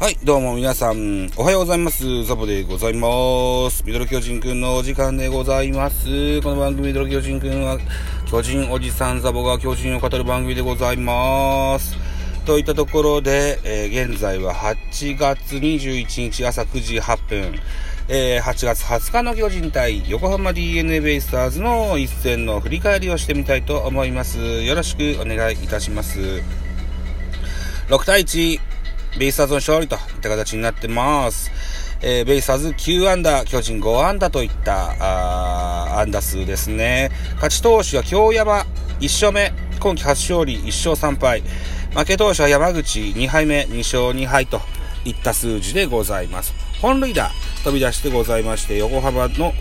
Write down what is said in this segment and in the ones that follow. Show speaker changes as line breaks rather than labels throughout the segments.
はい、どうも皆さん、おはようございます。ザボでございます。ミドル巨人くんのお時間でございます。この番組ミドル巨人くんは、巨人おじさんザボが巨人を語る番組でございます。といったところで、えー、現在は8月21日朝9時8分、えー、8月20日の巨人対横浜 DNA ベイスターズの一戦の振り返りをしてみたいと思います。よろしくお願いいたします。6対1、ベイスターズの勝利といった形になってます。えー、ベイスターズ9安打、巨人5安打といったあ安打数ですね。勝ち投手は京山1勝目、今季初勝利1勝3敗。負け投手は山口2敗目2勝2敗といった数字でございます。本塁打飛び出してございまして、横浜の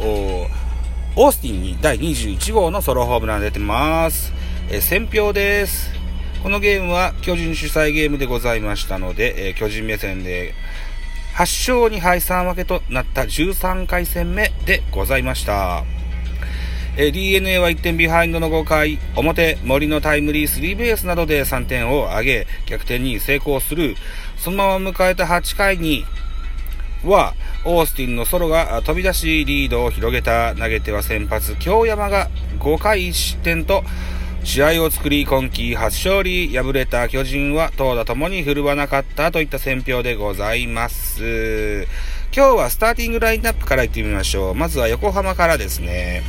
オースティンに第21号のソロホームラン出てます。えー、選票です。このゲームは巨人主催ゲームでございましたので、えー、巨人目線で8勝2敗3分けとなった13回戦目でございました。えー、DNA は1点ビハインドの5回表森のタイムリースリーベースなどで3点を挙げ逆転に成功するそのまま迎えた8回にはオースティンのソロが飛び出しリードを広げた投げては先発京山が5回1失点と試合を作り、今季初勝利、敗れた巨人は投打ともに振るわなかったといった選評でございます。今日はスターティングラインナップからいってみましょう。まずは横浜からですね。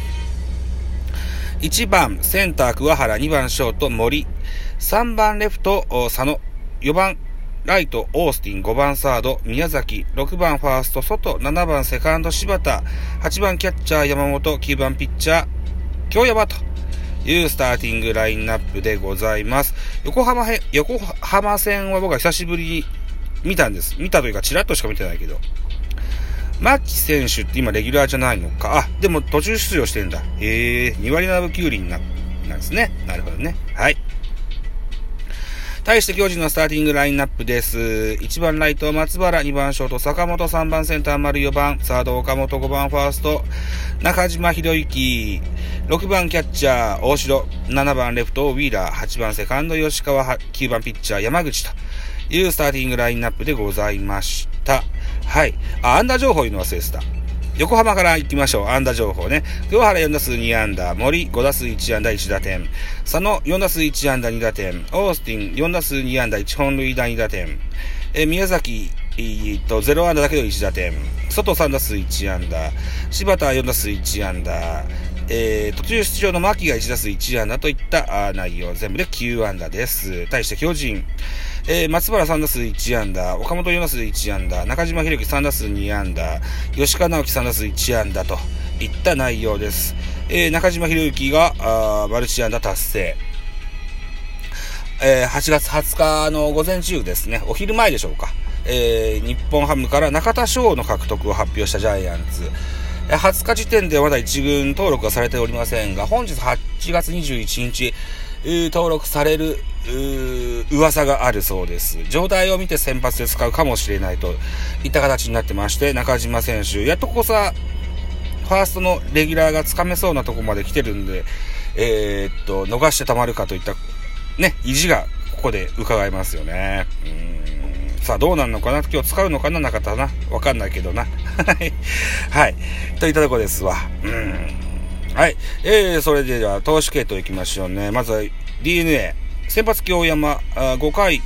1番、センター桑原、2番ショート森、3番レフト佐野、4番ライト、オースティン、5番サード、宮崎、6番ファースト、外、7番セカンド、柴田、8番キャッチャー、山本、9番ピッチャー、京山と。いうスターティングラインナップでございます。横浜へ、横浜戦は僕は久しぶりに見たんです。見たというか、チラッとしか見てないけど。牧選手って今レギュラーじゃないのか。あ、でも途中出場してんだ。ええー、2割7分9厘な、なんですね。なるほどね。はい。対して巨人のスターティングラインナップです。1番ライト松原、2番ショート坂本、3番センター丸4番、サード岡本、5番ファースト、中島博之、6番キャッチャー大城、7番レフトウィーラー、8番セカンド吉川、9番ピッチャー山口というスターティングラインナップでございました。はい。あ、アンダー情報言うの忘れてた。横浜から行ってみましょう。安打情報ね。清原4打数2安打、森5打数1安打1打点、佐野4打数1安打2打点、オースティン4打数2安打1本塁打2打点、え宮崎えっと0安打だけど1打点、外3打数1安打、柴田4打数1安打、えー、途中出場の牧が1打数1安打といった内容、全部で9安打です。対して巨人、えー、松原3打数1安打、岡本4打数1安打、中島博樹3打数2安打、吉川直樹3打数1安打といった内容です。えー、中島博之が、あマルチ安打達成。えー、8月20日の午前中ですね、お昼前でしょうか。えー、日本ハムから中田翔の獲得を発表したジャイアンツ。20日時点ではまだ1軍登録はされておりませんが、本日8月21日、登録される噂があるそうです。状態を見て先発で使うかもしれないといった形になってまして、中島選手、やっとここさ、ファーストのレギュラーがつかめそうなとこまで来てるんで、えー、っと、逃してたまるかといった、ね、意地がここで伺えますよね。うんさあ、どうなるのかな？今日使うのかな？なかったな？わかんないけどな。はい。といったとこですわ。うん。はい。えー、それでは、投手系統いきましょうね。まずは、DNA。先発京山あ、5回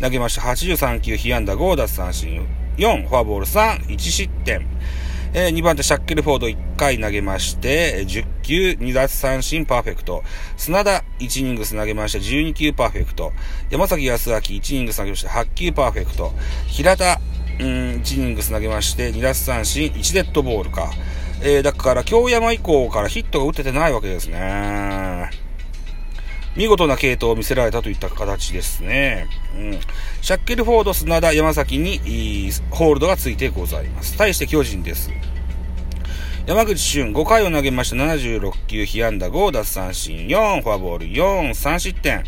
投げました。83球、被安打5奪三振、4、フォアボール3、1失点。えー、2番手、シャッケルフォード1回投げまして、10球、2奪三振、パーフェクト。砂田、1イニングス投げまして、12球、パーフェクト。山崎康明、1イニングス投げまして、8球、パーフェクト。平田、うん、1イニングス投げまして、2奪三振、1デッドボールか。えー、だから、京山以降からヒットが打ててないわけですね。見事な系統を見せられたといった形ですね。うん。シャッケルフォード、砂田、山崎にホールドがついてございます。対して巨人です。山口俊、5回を投げました76球、被安打5奪三振4、フォアボール4、3失点。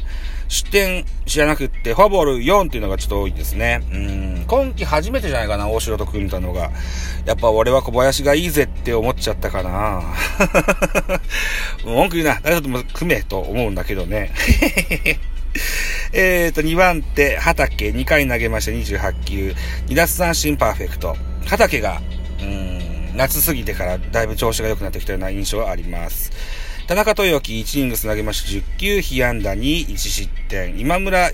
失点じゃなくって、フォアボール4っていうのがちょっと多いですね。うん。今季初めてじゃないかな、大城と組んだのが。やっぱ俺は小林がいいぜって思っちゃったかな。文句言うな。誰とも組めと思うんだけどね。えっ、と、2番手、畑、2回投げました28球、2奪三振パーフェクト。畑が、夏過ぎてからだいぶ調子が良くなってきたような印象はあります。田中豊樹、1イニングス投げました10球、被安打に1失点。今村、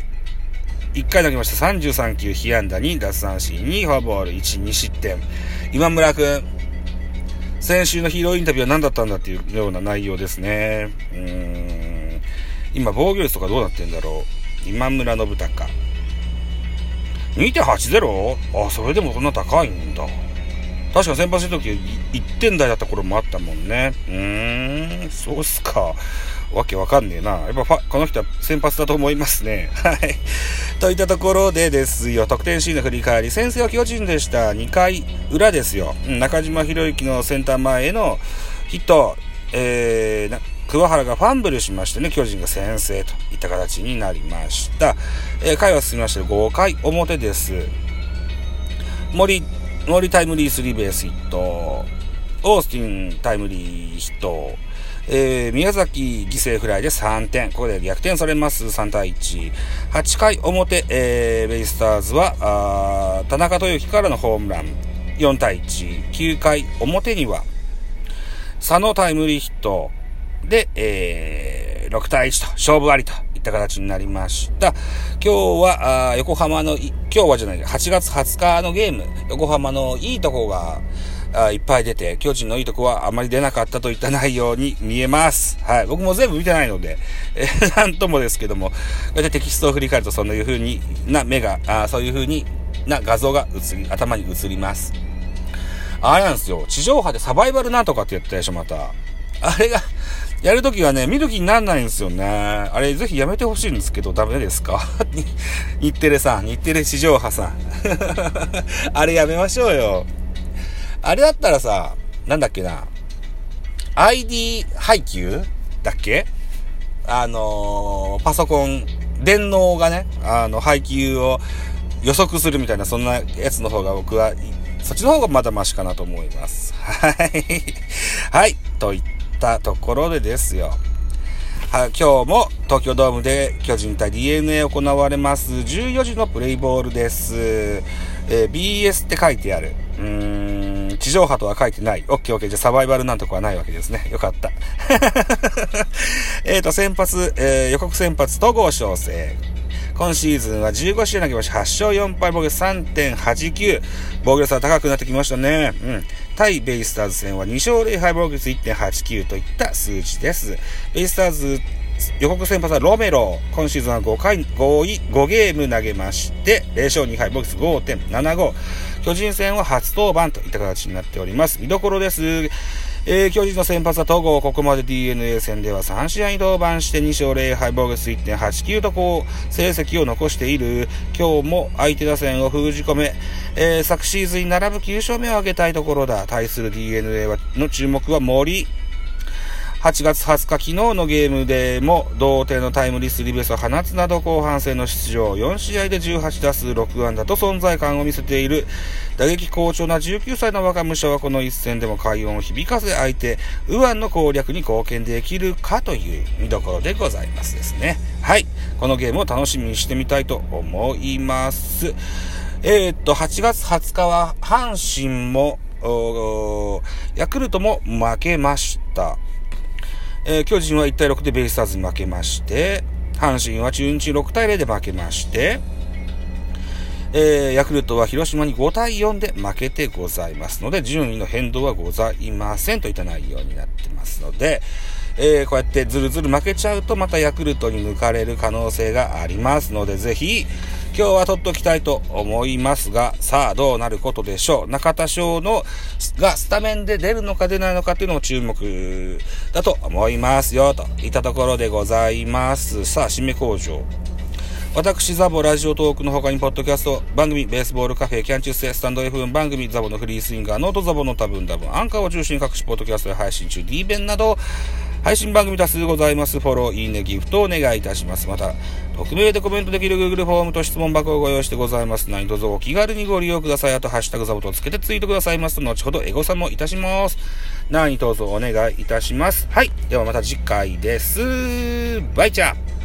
1回投げました33球、被安打に奪三振にフォアボール1、2失点。今村くん、先週のヒーローインタビューは何だったんだっていうような内容ですね。うーん。今、防御率とかどうなってんだろう。今村信孝。2.80? あ、それでもそんな高いんだ。確か先発した時1点台だった頃もあったもんね。うーん、そうっすか。わけわかんねえな。やっぱこの人は先発だと思いますね。はい。といったところでですよ、得点シーンの振り返り、先生は巨人でした。2回裏ですよ。中島博之のセンター前へのヒット、えー、桑原がファンブルしましてね、巨人が先制といった形になりました。えー、回は進みまして5回表です。森、森タイムリースリーベースヒット、オースティンタイムリーヒット、えー、宮崎犠牲フライで3点。ここで逆転されます。3対1。8回表、えー、ベイスターズは、あ田中豊樹からのホームラン。4対1。9回表には、佐野タイムリーヒットで、えー、6対1と勝負ありとった形になりました。今日は、あ横浜の、今日はじゃない、8月20日のゲーム、横浜のいいとこが、いっぱい出て、巨人のいいとこはあまり出なかったといった内容に見えます。はい。僕も全部見てないので、えー、なんともですけども、こうやってテキストを振り返ると、そんないう風にな目が、あそういう風にな画像が映り、頭に映ります。あれなんですよ。地上波でサバイバルなんとかって言ってたでしょ、また。あれが、やるときはね、見る気になんないんですよね。あれ、ぜひやめてほしいんですけど、ダメですか？日テレさん、日テレ地上波さん。あれやめましょうよ。あれだったらさ、なんだっけな、ID 配給？だっけ？あのー、パソコン、電脳がね、あの、配給を予測するみたいな、そんなやつの方が僕は、そっちの方がまだマシかなと思います。はい。はい。といってたところでですよ。は今日も東京ドームで巨人対 DNA 行われます14時のプレイボールです。えー、BS って書いてある。うーん地上波とは書いてない。オッケーオッケー。じゃサバイバルなんとかはないわけですね。よかった。えっと、先発、えー、予告先発、戸郷翔征。今シーズンは15試合投げました。8勝4敗、防御3.89。防御率は高くなってきましたね。うん。対ベイスターズ戦は2勝0敗、防御率1.89といった数字です。ベイスターズ予告先発はロメロ。今シーズンは5回、5位、5ゲーム投げまして、0勝2敗、ボックス5.75。巨人戦は初登板といった形になっております。見どころです。えー、巨人の先発は戸郷、ここまで DNA 戦では3試合に登板して2勝0敗、防御率1.89とこう、成績を残している。今日も相手打線を封じ込め、えー、昨シーズンに並ぶ9勝目を挙げたいところだ。対する DNA の注目は森。8月20日昨日のゲームでも同点のタイムリースリーベースを放つなど後半戦の出場。4試合で18打数6安打と存在感を見せている。打撃好調な19歳の若武者はこの一戦でも快音を響かせ相手右腕の攻略に貢献できるかという見どころでございますですね。はい。このゲームを楽しみにしてみたいと思います。えー、っと8月20日は阪神もヤクルトも負けました。えー、巨人は1対6でベイスターズに負けまして、阪神は中日6対0で負けまして、えー、ヤクルトは広島に5対4で負けてございますので、順位の変動はございませんといった内容になってますので、えー、こうやってずるずる負けちゃうとまたヤクルトに抜かれる可能性がありますので、ぜひ、今日は取っておきたいと思いますが、さあどうなることでしょう。中田翔の、がスタメンで出るのか出ないのかっていうのも注目だと思いますよ、といったところでございます。さあ、締め工場。私、ザボラジオトークの他に、ポッドキャスト、番組、ベースボールカフェ、キャンチューススタンド F 番組、ザボのフリースインガー、ノートザボの多分多分、アンカーを中心に各種ポッドキャストで配信中、D 弁など、配信番組多数ございます。フォロー、いいね、ギフトお願いいたします。また、匿名でコメントできる Google フォームと質問箱をご用意してございます。何卒お気軽にご利用ください。あと、ハッシュタグザボとつけてツイートくださいますと、後ほどエゴサもいたします。何卒お願いいたします。はい。ではまた次回です。バイチャー